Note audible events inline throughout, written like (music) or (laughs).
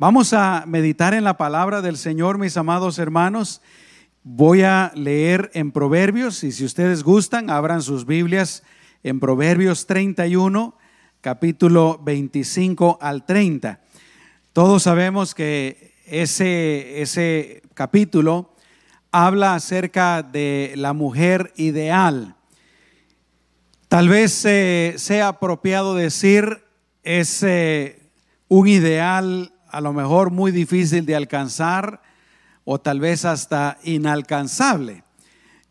Vamos a meditar en la palabra del Señor, mis amados hermanos. Voy a leer en Proverbios y si ustedes gustan, abran sus Biblias en Proverbios 31, capítulo 25 al 30. Todos sabemos que ese, ese capítulo habla acerca de la mujer ideal. Tal vez eh, sea apropiado decir es eh, un ideal a lo mejor muy difícil de alcanzar o tal vez hasta inalcanzable.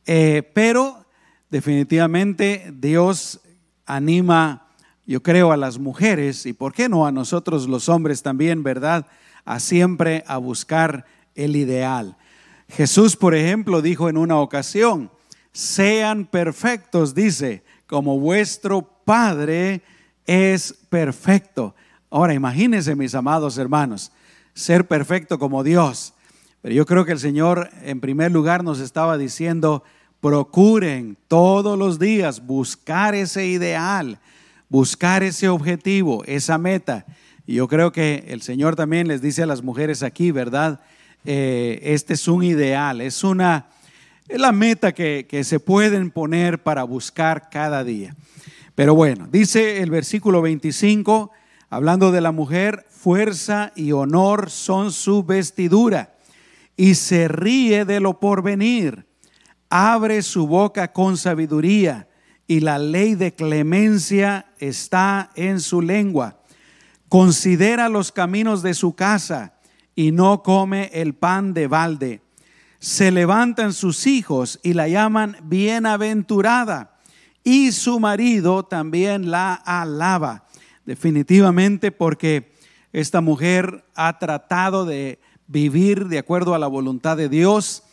Eh, pero definitivamente Dios anima, yo creo, a las mujeres y por qué no a nosotros los hombres también, ¿verdad? A siempre a buscar el ideal. Jesús, por ejemplo, dijo en una ocasión, sean perfectos, dice, como vuestro Padre es perfecto. Ahora imagínense, mis amados hermanos, ser perfecto como Dios. Pero yo creo que el Señor en primer lugar nos estaba diciendo, procuren todos los días buscar ese ideal, buscar ese objetivo, esa meta. Y yo creo que el Señor también les dice a las mujeres aquí, ¿verdad? Eh, este es un ideal, es una, es la meta que, que se pueden poner para buscar cada día. Pero bueno, dice el versículo 25, hablando de la mujer, fuerza y honor son su vestidura y se ríe de lo porvenir. Abre su boca con sabiduría y la ley de clemencia está en su lengua. Considera los caminos de su casa y no come el pan de balde. Se levantan sus hijos y la llaman bienaventurada y su marido también la alaba definitivamente porque esta mujer ha tratado de vivir de acuerdo a la voluntad de Dios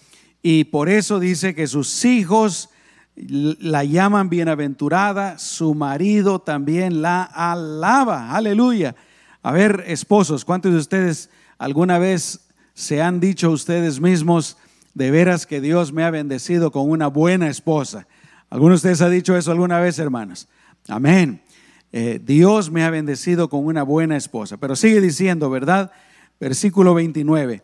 y por eso dice que sus hijos la llaman bienaventurada, su marido también la alaba. Aleluya. A ver, esposos, ¿cuántos de ustedes alguna vez se han dicho ustedes mismos, de veras que Dios me ha bendecido con una buena esposa? ¿Alguno de ustedes ha dicho eso alguna vez, hermanos? Amén. Eh, Dios me ha bendecido con una buena esposa. Pero sigue diciendo, ¿verdad? Versículo 29.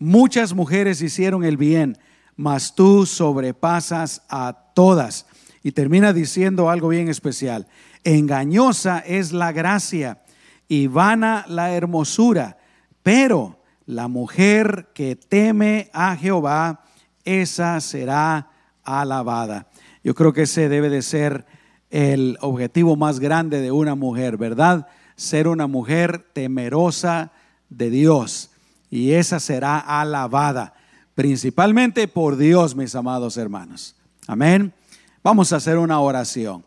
Muchas mujeres hicieron el bien, mas tú sobrepasas a todas. Y termina diciendo algo bien especial. Engañosa es la gracia y vana la hermosura, pero la mujer que teme a Jehová, esa será alabada. Yo creo que ese debe de ser el objetivo más grande de una mujer, ¿verdad? Ser una mujer temerosa de Dios. Y esa será alabada, principalmente por Dios, mis amados hermanos. Amén. Vamos a hacer una oración.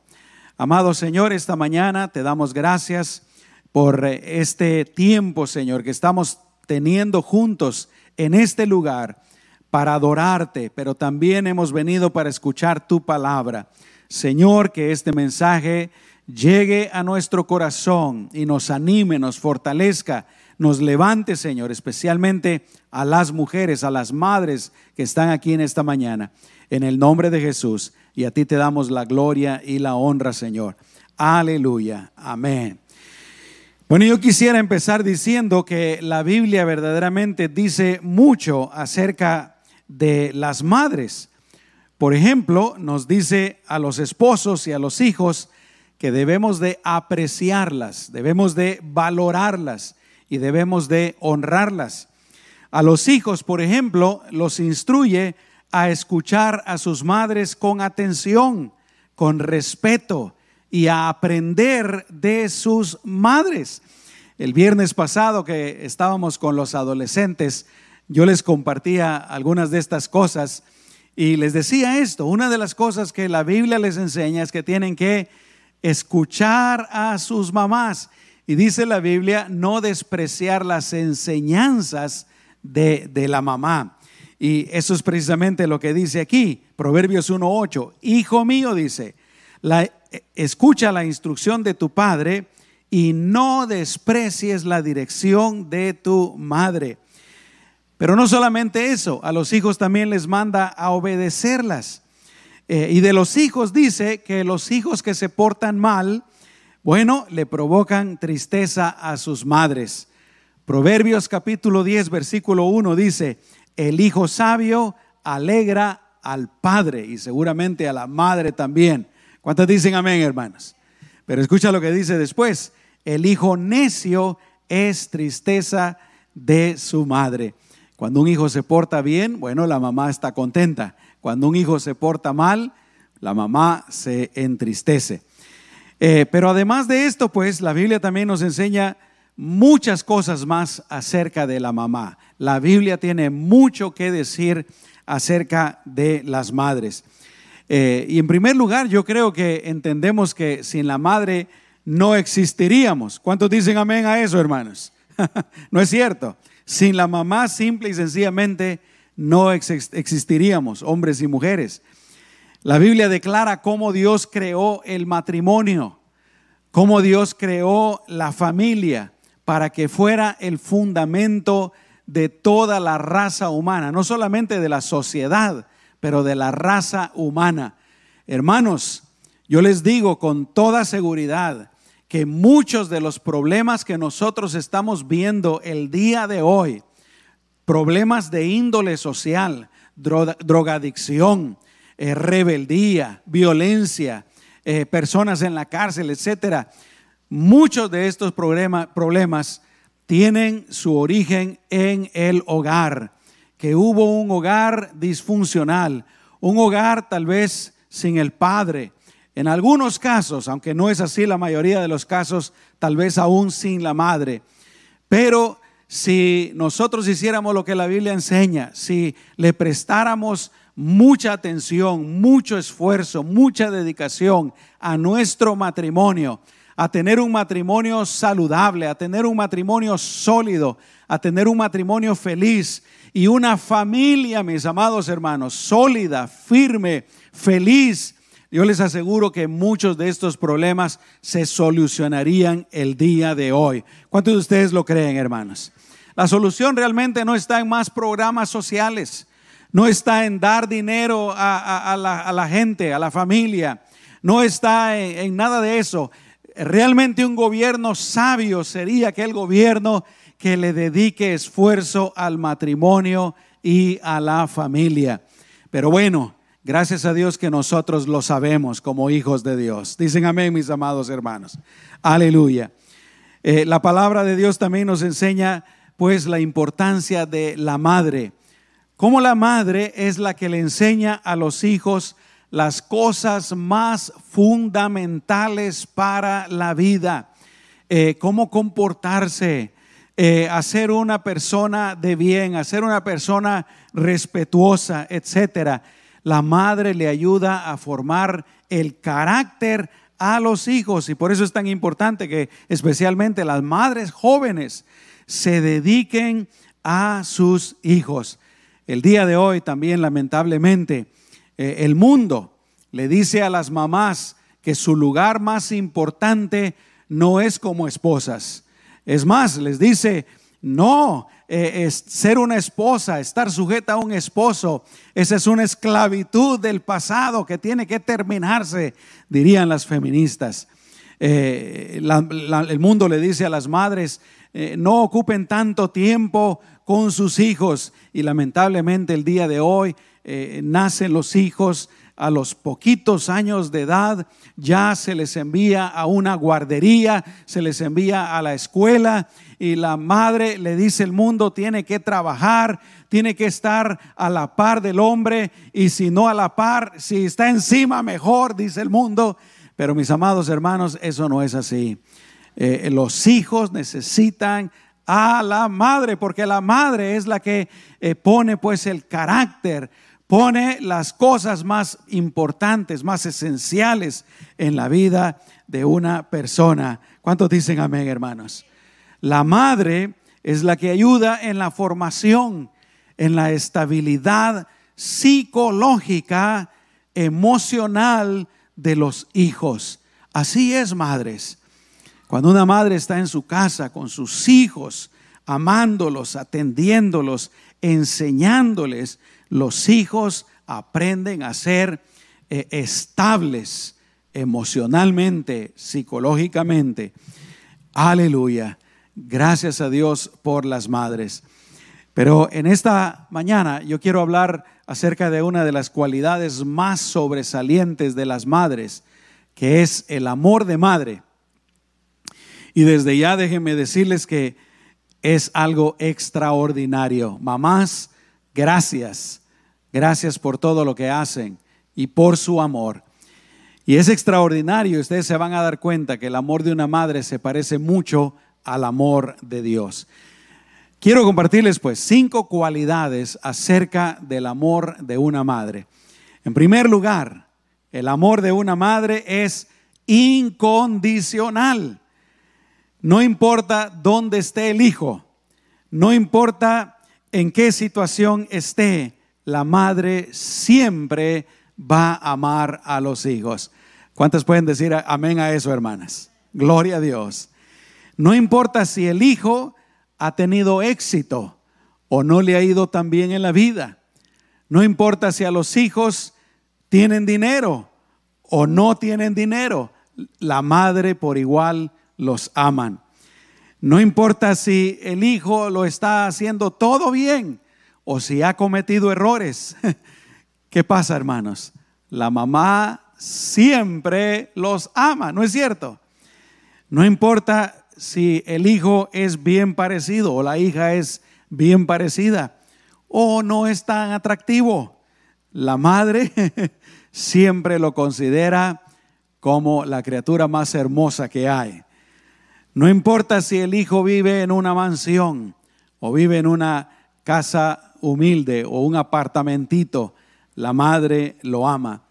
Amado Señor, esta mañana te damos gracias por este tiempo, Señor, que estamos teniendo juntos en este lugar para adorarte, pero también hemos venido para escuchar tu palabra. Señor, que este mensaje llegue a nuestro corazón y nos anime, nos fortalezca, nos levante, Señor, especialmente a las mujeres, a las madres que están aquí en esta mañana. En el nombre de Jesús. Y a ti te damos la gloria y la honra, Señor. Aleluya. Amén. Bueno, yo quisiera empezar diciendo que la Biblia verdaderamente dice mucho acerca de las madres. Por ejemplo, nos dice a los esposos y a los hijos que debemos de apreciarlas, debemos de valorarlas y debemos de honrarlas. A los hijos, por ejemplo, los instruye a escuchar a sus madres con atención, con respeto y a aprender de sus madres. El viernes pasado que estábamos con los adolescentes, yo les compartía algunas de estas cosas y les decía esto, una de las cosas que la Biblia les enseña es que tienen que escuchar a sus mamás. Y dice la Biblia, no despreciar las enseñanzas de, de la mamá. Y eso es precisamente lo que dice aquí, Proverbios 1.8. Hijo mío, dice, escucha la instrucción de tu padre y no desprecies la dirección de tu madre pero no solamente eso, a los hijos también les manda a obedecerlas. Eh, y de los hijos dice que los hijos que se portan mal, bueno, le provocan tristeza a sus madres. Proverbios capítulo 10, versículo 1 dice, el hijo sabio alegra al padre y seguramente a la madre también. ¿Cuántos dicen amén, hermanos? Pero escucha lo que dice después, el hijo necio es tristeza de su madre. Cuando un hijo se porta bien, bueno, la mamá está contenta. Cuando un hijo se porta mal, la mamá se entristece. Eh, pero además de esto, pues la Biblia también nos enseña muchas cosas más acerca de la mamá. La Biblia tiene mucho que decir acerca de las madres. Eh, y en primer lugar, yo creo que entendemos que sin la madre no existiríamos. ¿Cuántos dicen amén a eso, hermanos? (laughs) no es cierto. Sin la mamá, simple y sencillamente, no existiríamos, hombres y mujeres. La Biblia declara cómo Dios creó el matrimonio, cómo Dios creó la familia para que fuera el fundamento de toda la raza humana, no solamente de la sociedad, pero de la raza humana. Hermanos, yo les digo con toda seguridad que muchos de los problemas que nosotros estamos viendo el día de hoy, problemas de índole social, drogadicción, eh, rebeldía, violencia, eh, personas en la cárcel, etcétera. Muchos de estos problemas tienen su origen en el hogar, que hubo un hogar disfuncional, un hogar tal vez sin el padre. En algunos casos, aunque no es así la mayoría de los casos, tal vez aún sin la madre. Pero si nosotros hiciéramos lo que la Biblia enseña, si le prestáramos mucha atención, mucho esfuerzo, mucha dedicación a nuestro matrimonio, a tener un matrimonio saludable, a tener un matrimonio sólido, a tener un matrimonio feliz y una familia, mis amados hermanos, sólida, firme, feliz. Yo les aseguro que muchos de estos problemas se solucionarían el día de hoy. ¿Cuántos de ustedes lo creen, hermanos? La solución realmente no está en más programas sociales no está en dar dinero a, la, gente, a la familia, no está en, nada de eso. Realmente un gobierno sabio sería aquel gobierno que le dedique esfuerzo al matrimonio y a la familia. Pero bueno, gracias a Dios que nosotros lo sabemos como hijos de Dios. Dicen amén, mis amados hermanos. Aleluya. Eh, la palabra de Dios también nos enseña pues la importancia de la madre. Como la madre es la que le enseña a los hijos las cosas más fundamentales para la vida, eh, cómo comportarse, eh, hacer una persona de bien, hacer una persona respetuosa, etcétera. La madre le ayuda a formar el carácter a los hijos y por eso es tan importante que especialmente las madres jóvenes se dediquen a sus hijos. El día de hoy también lamentablemente eh, el mundo le dice a las mamás que su lugar más importante no es como esposas. Es más, les dice, no, eh, es ser una esposa, estar sujeta a un esposo, esa es una esclavitud del pasado que tiene que terminarse, dirían las feministas. Eh, el mundo le dice a las madres, no ocupen tanto tiempo con sus hijos y lamentablemente el día de hoy eh, nacen los hijos a los poquitos años de edad, ya se les envía a una guardería, se les envía a la escuela y la madre le dice el mundo tiene que trabajar, tiene que estar a la par del hombre y si no a la par, si está encima mejor, dice el mundo. Pero mis amados hermanos, eso no es así. Eh, los hijos necesitan a la madre, porque la madre es la que eh, pone pues el carácter, pone las cosas más importantes, más esenciales en la vida de una persona. ¿Cuántos dicen amén, hermanos? La madre es la que ayuda en la formación, en la estabilidad psicológica, emocional de los hijos. Así es, madres. Cuando una madre está en su casa con sus hijos, amándolos, atendiéndolos, enseñándoles, los hijos aprenden a ser eh, estables emocionalmente, psicológicamente. Aleluya. Gracias a Dios por las madres. Pero en esta mañana yo quiero hablar acerca de una de las cualidades más sobresalientes de las madres, que es el amor de madre. Y desde ya déjenme decirles que es algo extraordinario. Mamás, gracias. Gracias por todo lo que hacen y por su amor. Y es extraordinario, ustedes se van a dar cuenta que el amor de una madre se parece mucho al amor de Dios. Quiero compartirles pues cinco cualidades acerca del amor de una madre. En primer lugar, el amor de una madre es incondicional. No importa dónde esté el hijo, no importa en qué situación esté, la madre siempre va a amar a los hijos. ¿Cuántas pueden decir amén a eso, hermanas? Gloria a Dios. No importa si el hijo ha tenido éxito o no le ha ido tan bien en la vida. No importa si a los hijos tienen dinero o no tienen dinero. La madre por igual los aman. No importa si el hijo lo está haciendo todo bien o si ha cometido errores. (laughs) ¿Qué pasa, hermanos? La mamá siempre los ama, ¿no es cierto? No importa si el hijo es bien parecido o la hija es bien parecida o no es tan atractivo. La madre (laughs) siempre lo considera como la criatura más hermosa que hay. No importa si el hijo vive en una mansión o vive en una casa humilde o un apartamentito, la madre lo ama.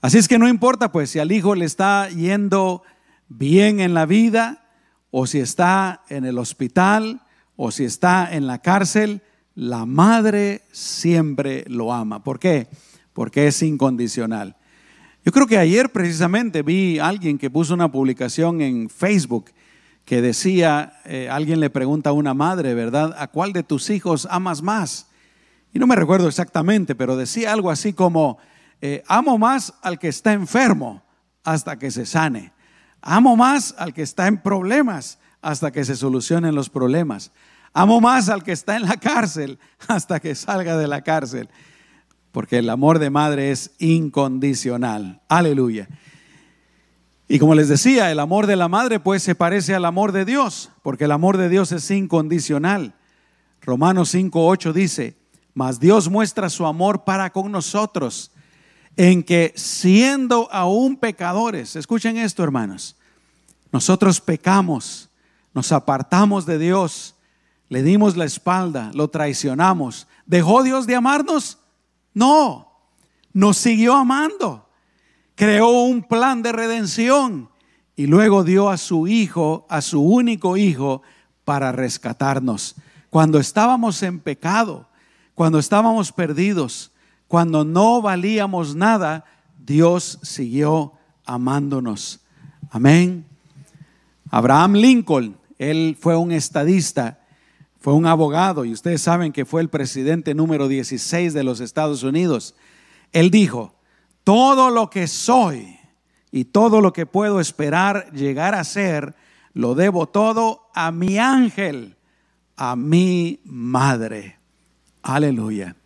Así es que no importa pues si al hijo le está yendo bien en la vida, o si está en el hospital o si está en la cárcel, la madre siempre lo ama. ¿Por qué? Porque es incondicional. Yo creo que ayer precisamente vi a alguien que puso una publicación en Facebook que decía, eh, alguien le pregunta a una madre, ¿verdad? ¿A cuál de tus hijos amas más? Y no me recuerdo exactamente, pero decía algo así como, eh, amo más al que está enfermo hasta que se sane. Amo más al que está en problemas hasta que se solucionen los problemas. Amo más al que está en la cárcel hasta que salga de la cárcel. Porque el amor de madre es incondicional. Aleluya. Y como les decía, el amor de la madre pues se parece al amor de Dios, porque el amor de Dios es incondicional. Romanos 5.8 dice, mas Dios muestra su amor para con nosotros en que siendo aún pecadores, escuchen esto hermanos, nosotros pecamos, nos apartamos de Dios, le dimos la espalda, lo traicionamos. ¿Dejó Dios de amarnos? No, nos siguió amando. Creó un plan de redención y luego dio a su hijo, a su único hijo, para rescatarnos. Cuando estábamos en pecado, cuando estábamos perdidos, cuando no valíamos nada, Dios siguió amándonos. Amén. Abraham Lincoln, él fue un estadista, fue un abogado y ustedes saben que fue el presidente número 16 de los Estados Unidos. Él dijo, todo lo que soy y todo lo que puedo esperar llegar a ser, lo debo todo a mi ángel, a mi madre. Aleluya.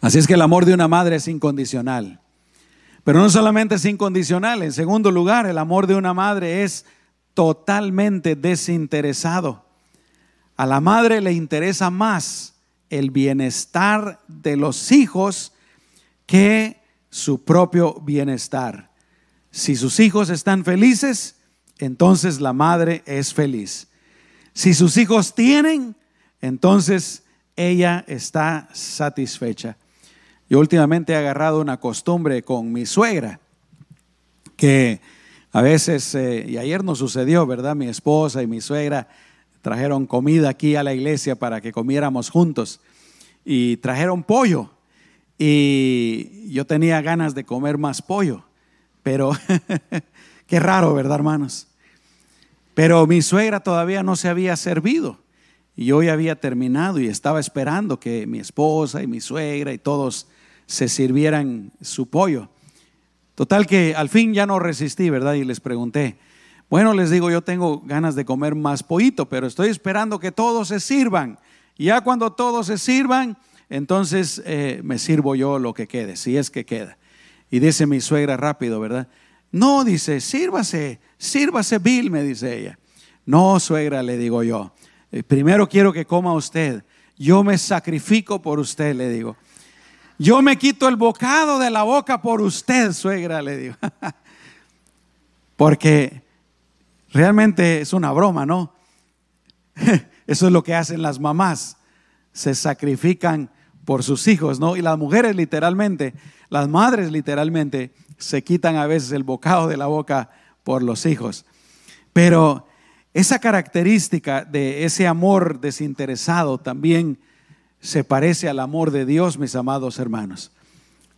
Así es que el amor de una madre es incondicional. Pero no solamente es incondicional, en segundo lugar, el amor de una madre es totalmente desinteresado. A la madre le interesa más el bienestar de los hijos que su propio bienestar. Si sus hijos están felices, entonces la madre es feliz. Si sus hijos tienen, entonces ella está satisfecha. Yo últimamente he agarrado una costumbre con mi suegra, que a veces, eh, y ayer nos sucedió, ¿verdad? Mi esposa y mi suegra trajeron comida aquí a la iglesia para que comiéramos juntos y trajeron pollo. Y yo tenía ganas de comer más pollo, pero (laughs) qué raro, ¿verdad, hermanos? Pero mi suegra todavía no se había servido y yo ya había terminado y estaba esperando que mi esposa y mi suegra y todos se sirvieran su pollo. Total que al fin ya no resistí, ¿verdad? Y les pregunté, Bueno, les digo, yo tengo ganas de comer más pollito, pero estoy esperando que todos se sirvan. Ya cuando todos se sirvan, entonces eh, me sirvo yo lo que quede, si es que queda. Y dice mi suegra rápido, ¿verdad? No, dice, sírvase, sírvase Bill, me dice ella. No, suegra, le digo yo. Eh, primero quiero que coma usted. Yo me sacrifico por usted, le digo. Yo me quito el bocado de la boca por usted, suegra, le digo. (laughs) Porque realmente es una broma, ¿no? (laughs) Eso es lo que hacen las mamás. Se sacrifican por sus hijos, ¿no? Y las mujeres literalmente, las madres literalmente, se quitan a veces el bocado de la boca por los hijos. Pero esa característica de ese amor desinteresado también se parece al amor de Dios, mis amados hermanos.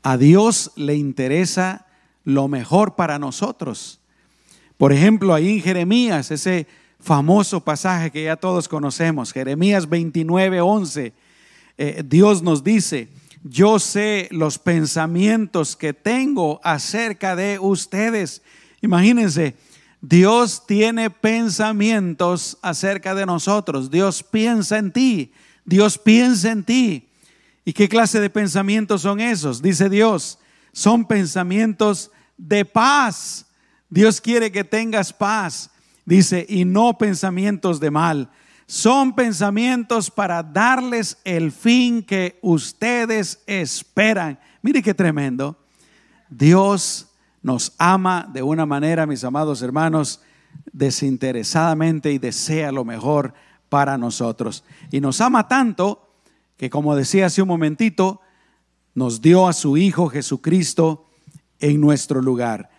A Dios le interesa lo mejor para nosotros. Por ejemplo, ahí en Jeremías, ese famoso pasaje que ya todos conocemos, Jeremías 29, 11, eh, Dios nos dice, yo sé los pensamientos que tengo acerca de ustedes. Imagínense, Dios tiene pensamientos acerca de nosotros. Dios piensa en ti. Dios piensa en ti. ¿Y qué clase de pensamientos son esos? Dice Dios, son pensamientos de paz. Dios quiere que tengas paz. Dice, y no pensamientos de mal son pensamientos para darles el fin que ustedes esperan. Mire qué tremendo. Dios nos ama de una manera, mis amados hermanos, desinteresadamente y desea lo mejor para nosotros. Y nos ama tanto que, como decía hace un momentito, nos dio a su Hijo Jesucristo en nuestro lugar.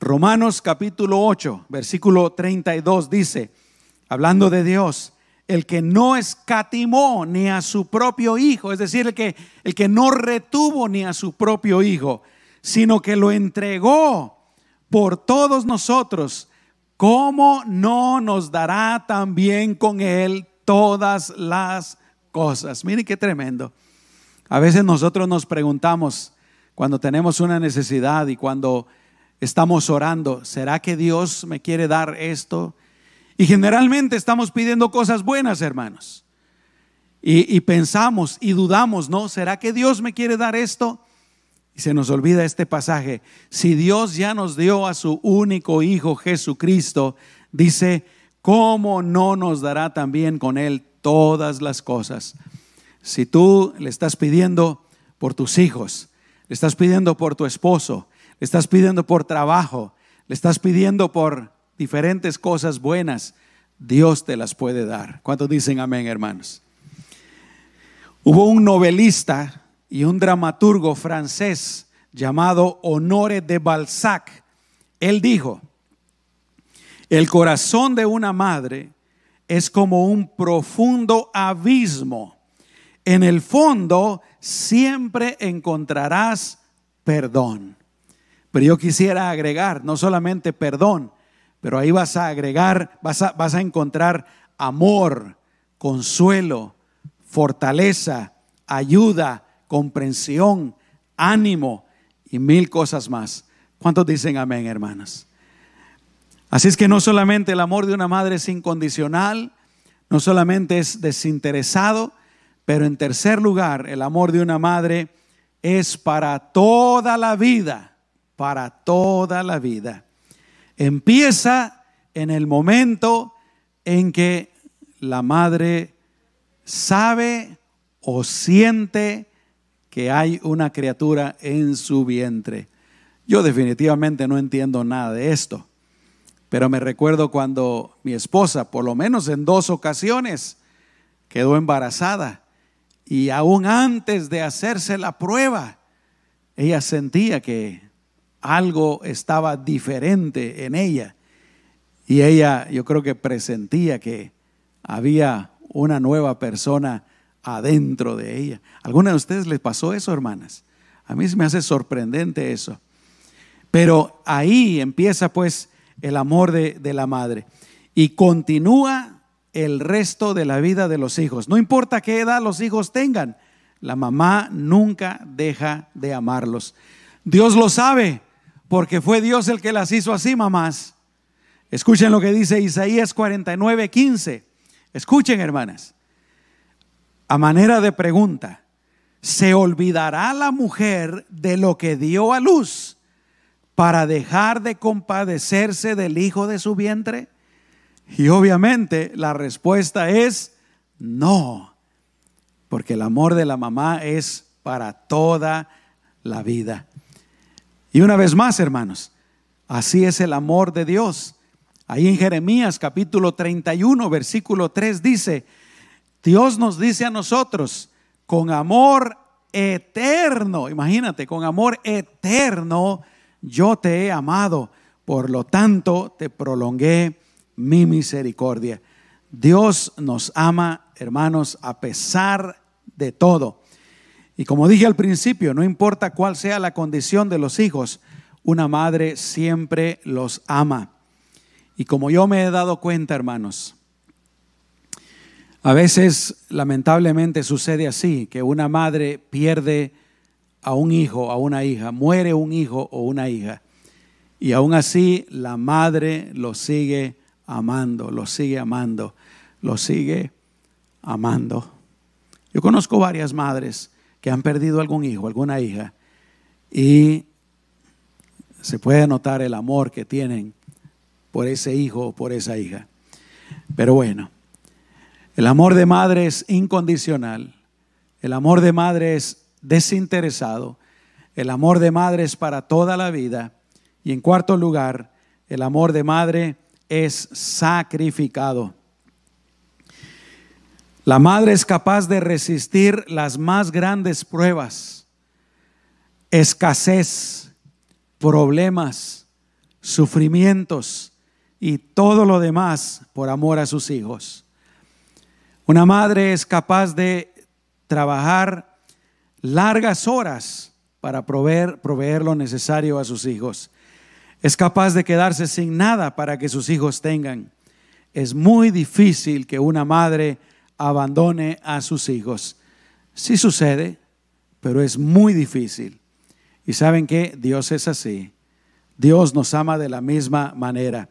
Romanos capítulo 8, versículo 32 dice, hablando de Dios, el que no escatimó ni a su propio hijo, es decir, el que, el que no retuvo ni a su propio hijo, sino que lo entregó por todos nosotros, ¿cómo no nos dará también con él todas las cosas? Mire qué tremendo. A veces nosotros nos preguntamos cuando tenemos una necesidad y cuando estamos orando, ¿será que Dios me quiere dar esto? Y generalmente estamos pidiendo cosas buenas, hermanos. Y, pensamos y dudamos, ¿no? ¿Será que Dios me quiere dar esto? Y se nos olvida este pasaje. Si Dios ya nos dio a su único Hijo Jesucristo, dice, ¿cómo no nos dará también con Él todas las cosas? Si tú le estás pidiendo por tus hijos, le estás pidiendo por tu esposo, le estás pidiendo por trabajo, le estás pidiendo por diferentes cosas buenas, Dios te las puede dar. ¿Cuántos dicen amén, hermanos? Hubo un novelista y un dramaturgo francés llamado Honore de Balzac. Él dijo, el corazón de una madre es como un profundo abismo. En el fondo siempre encontrarás perdón. Pero yo quisiera agregar no solamente perdón, pero ahí vas a agregar, vas a, vas a encontrar amor, consuelo, fortaleza, ayuda, comprensión, ánimo y mil cosas más. ¿Cuántos dicen amén, hermanas? Así es que no solamente el amor de una madre es incondicional, no solamente es desinteresado, pero en tercer lugar, el amor de una madre es para toda la vida, para toda la vida. Empieza en el momento en que la madre sabe o siente que hay una criatura en su vientre. Yo definitivamente no entiendo nada de esto, pero me recuerdo cuando mi esposa, por lo menos en dos ocasiones, quedó embarazada y aún antes de hacerse la prueba, ella sentía que algo estaba diferente en ella. Y ella, yo creo que presentía que había una nueva persona adentro de ella. ¿Alguna de ustedes les pasó eso, hermanas? A mí se me hace sorprendente eso. Pero ahí empieza pues el amor de, de la madre. Y continúa el resto de la vida de los hijos. No importa qué edad los hijos tengan, la mamá nunca deja de amarlos. Dios lo sabe porque fue Dios el que las hizo así, mamás. Escuchen lo que dice Isaías 49, 15. Escuchen, hermanas. A manera de pregunta, ¿se olvidará la mujer de lo que dio a luz para dejar de compadecerse del hijo de su vientre? Y obviamente la respuesta es no, porque el amor de la mamá es para toda la vida. Y una vez más, hermanos, así es el amor de Dios. Ahí en Jeremías capítulo 31, versículo 3 dice, Dios nos dice a nosotros, con amor eterno, imagínate, con amor eterno, yo te he amado, por lo tanto te prolongué mi misericordia. Dios nos ama, hermanos, a pesar de todo. Y como dije al principio, no importa cuál sea la condición de los hijos, una madre siempre los ama. Y como yo me he dado cuenta, hermanos, a veces lamentablemente sucede así, que una madre pierde a un hijo, a una hija, muere un hijo o una hija. Y aún así la madre lo sigue amando, lo sigue amando, lo sigue amando. Yo conozco varias madres que han perdido algún hijo, alguna hija, y se puede notar el amor que tienen por ese hijo o por esa hija. Pero bueno, el amor de madre es incondicional, el amor de madre es desinteresado, el amor de madre es para toda la vida, y en cuarto lugar, el amor de madre es sacrificado. La madre es capaz de resistir las más grandes pruebas, escasez, problemas, sufrimientos y todo lo demás por amor a sus hijos. Una madre es capaz de trabajar largas horas para proveer, lo necesario a sus hijos. Es capaz de quedarse sin nada para que sus hijos tengan. Es muy difícil que una madre abandone a sus hijos. Sí sucede, pero es muy difícil. Y saben que Dios es así. Dios nos ama de la misma manera.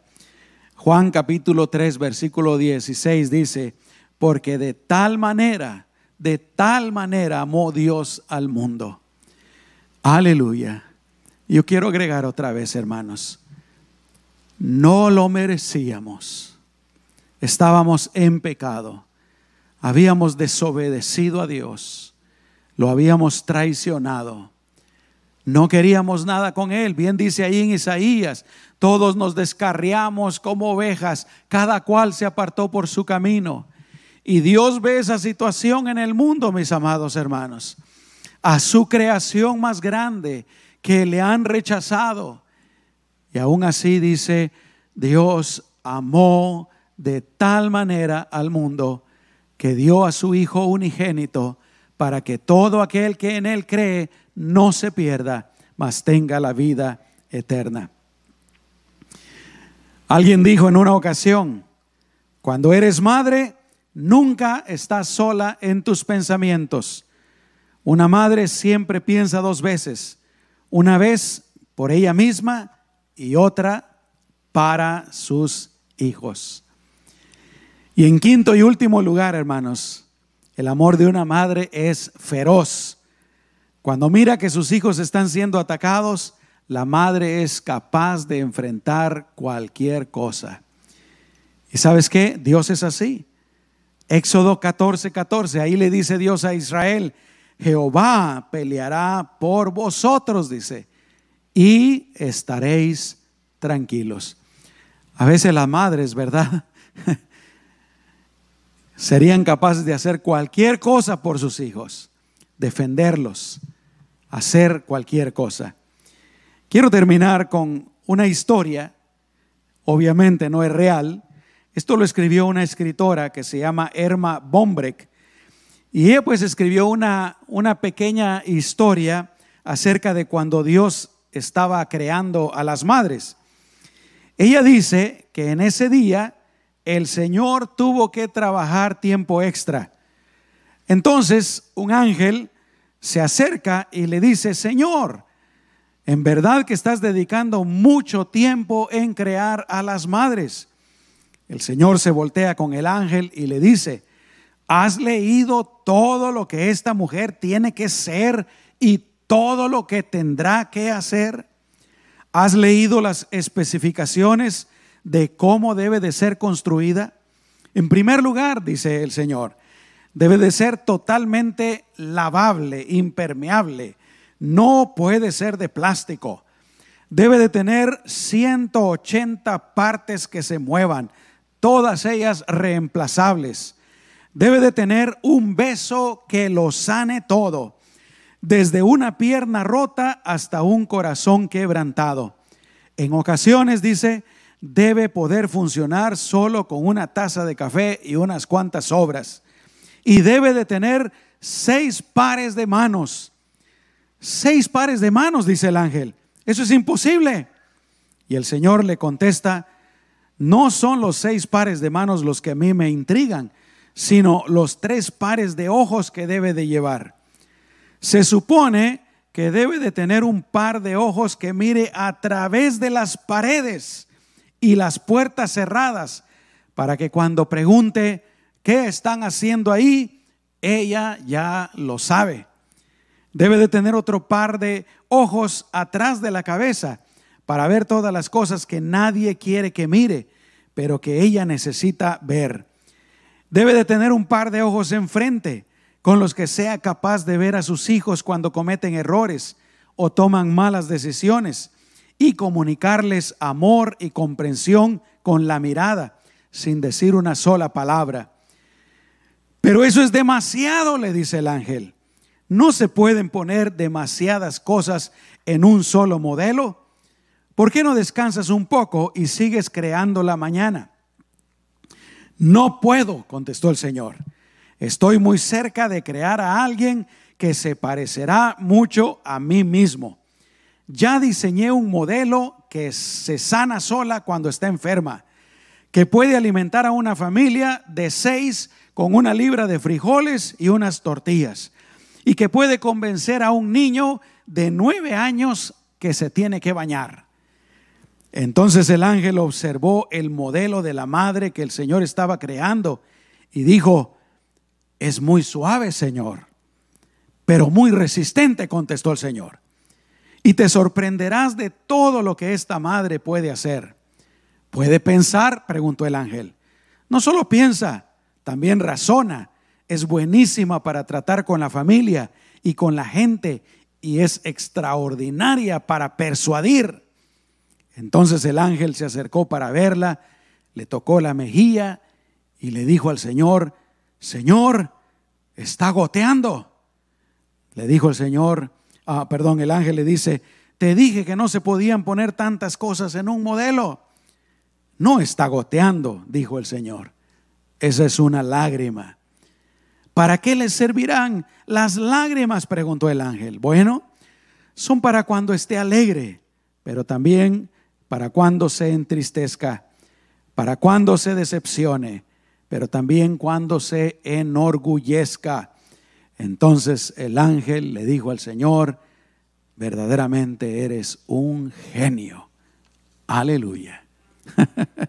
Juan capítulo 3, versículo 16 dice, porque de tal manera, de tal manera amó Dios al mundo. Aleluya. Yo quiero agregar otra vez, hermanos, no lo merecíamos. Estábamos en pecado habíamos desobedecido a Dios, lo habíamos traicionado. No queríamos nada con Él. Bien dice ahí en Isaías, todos nos descarriamos como ovejas, cada cual se apartó por su camino. Y Dios ve esa situación en el mundo, mis amados hermanos, a su creación más grande que le han rechazado. Y aún así dice, Dios amó de tal manera al mundo que dio a su Hijo unigénito para que todo aquel que en Él cree no se pierda, mas tenga la vida eterna. Alguien dijo en una ocasión, cuando eres madre, nunca estás sola en tus pensamientos. Una madre siempre piensa dos veces, una vez por ella misma y otra para sus hijos. Y en quinto y último lugar, hermanos, el amor de una madre es feroz. Cuando mira que sus hijos están siendo atacados, la madre es capaz de enfrentar cualquier cosa. ¿Y sabes qué? Dios es así. Éxodo 14, 14, ahí le dice Dios a Israel, Jehová peleará por vosotros, dice, y estaréis tranquilos. A veces las madres, ¿verdad? (laughs) serían capaces de hacer cualquier cosa por sus hijos, defenderlos, hacer cualquier cosa. Quiero terminar con una historia, obviamente no es real, esto lo escribió una escritora que se llama Erma Bombrek, y ella pues escribió una, una pequeña historia acerca de cuando Dios estaba creando a las madres. Ella dice que en ese día el Señor tuvo que trabajar tiempo extra. Entonces un ángel se acerca y le dice, Señor, En verdad que estás dedicando mucho tiempo en crear a las madres. El Señor se voltea con el ángel y le dice, ¿has leído todo lo que esta mujer tiene que ser y todo lo que tendrá que hacer? ¿Has leído las especificaciones de cómo debe de ser construida? En primer lugar, dice el Señor, debe de ser totalmente lavable, impermeable, no puede ser de plástico. Debe de tener 180 partes que se muevan, todas ellas reemplazables. Debe de tener un beso que lo sane todo, desde una pierna rota hasta un corazón quebrantado. En ocasiones, dice, debe poder funcionar solo con una taza de café y unas cuantas sobras. Y debe de tener seis pares de manos seis pares de manos, dice el ángel. Eso es imposible. Y el Señor le contesta, no son los seis pares de manos los que a mí me intrigan, sino los tres pares de ojos que debe de llevar. Se supone que debe de tener un par de ojos que mire a través de las paredes y las puertas cerradas, para que cuando pregunte qué están haciendo ahí, ella ya lo sabe. Debe de tener otro par de ojos atrás de la cabeza para ver todas las cosas que nadie quiere que mire, pero que ella necesita ver. Debe de tener un par de ojos enfrente con los que sea capaz de ver a sus hijos cuando cometen errores o toman malas decisiones y comunicarles amor y comprensión con la mirada, sin decir una sola palabra. Pero eso es demasiado, le dice el ángel. No se pueden poner demasiadas cosas en un solo modelo. ¿Por qué no descansas un poco y sigues creando la mañana? No puedo, contestó el Señor. Estoy muy cerca de crear a alguien que se parecerá mucho a mí mismo. Ya diseñé un modelo que se sana sola cuando está enferma, que puede alimentar a una familia de seis con una libra de frijoles y unas tortillas y que puede convencer a un niño de nueve años que se tiene que bañar. Entonces el ángel observó el modelo de la madre que el Señor estaba creando y dijo, es muy suave, Señor, pero muy resistente, contestó el Señor. Y te sorprenderás de todo lo que esta madre puede hacer. ¿Puede pensar? preguntó el ángel. No solo piensa, también razona es buenísima para tratar con la familia y con la gente y es extraordinaria para persuadir. Entonces el ángel se acercó para verla, le tocó la mejilla y le dijo al Señor, Señor, está goteando. Le dijo el Señor, ah, perdón, el ángel le dice, te dije que no se podían poner tantas cosas en un modelo. No está goteando, dijo el Señor. Esa es una lágrima. ¿Para qué les servirán las lágrimas? preguntó el ángel. Bueno, son para cuando esté alegre, pero también para cuando se entristezca, para cuando se decepcione, pero también cuando se enorgullezca. Entonces el ángel le dijo al Señor, verdaderamente eres un genio. Aleluya. (laughs)